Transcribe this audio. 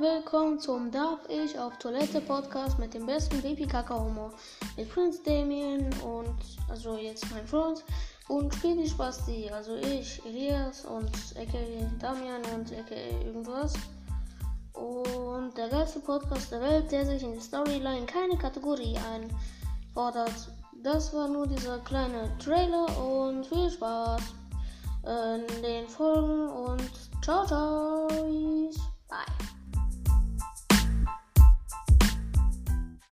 willkommen zum Darf ich auf Toilette Podcast mit dem besten Baby Kaka Humor mit Prinz Damien und also jetzt mein Freund und Spiel Spasti, also ich, Elias und aka Damian und aka irgendwas. Und der geilste Podcast der Welt, der sich in der Storyline keine Kategorie einfordert. Das war nur dieser kleine Trailer und viel Spaß in den Folgen und ciao, ciao.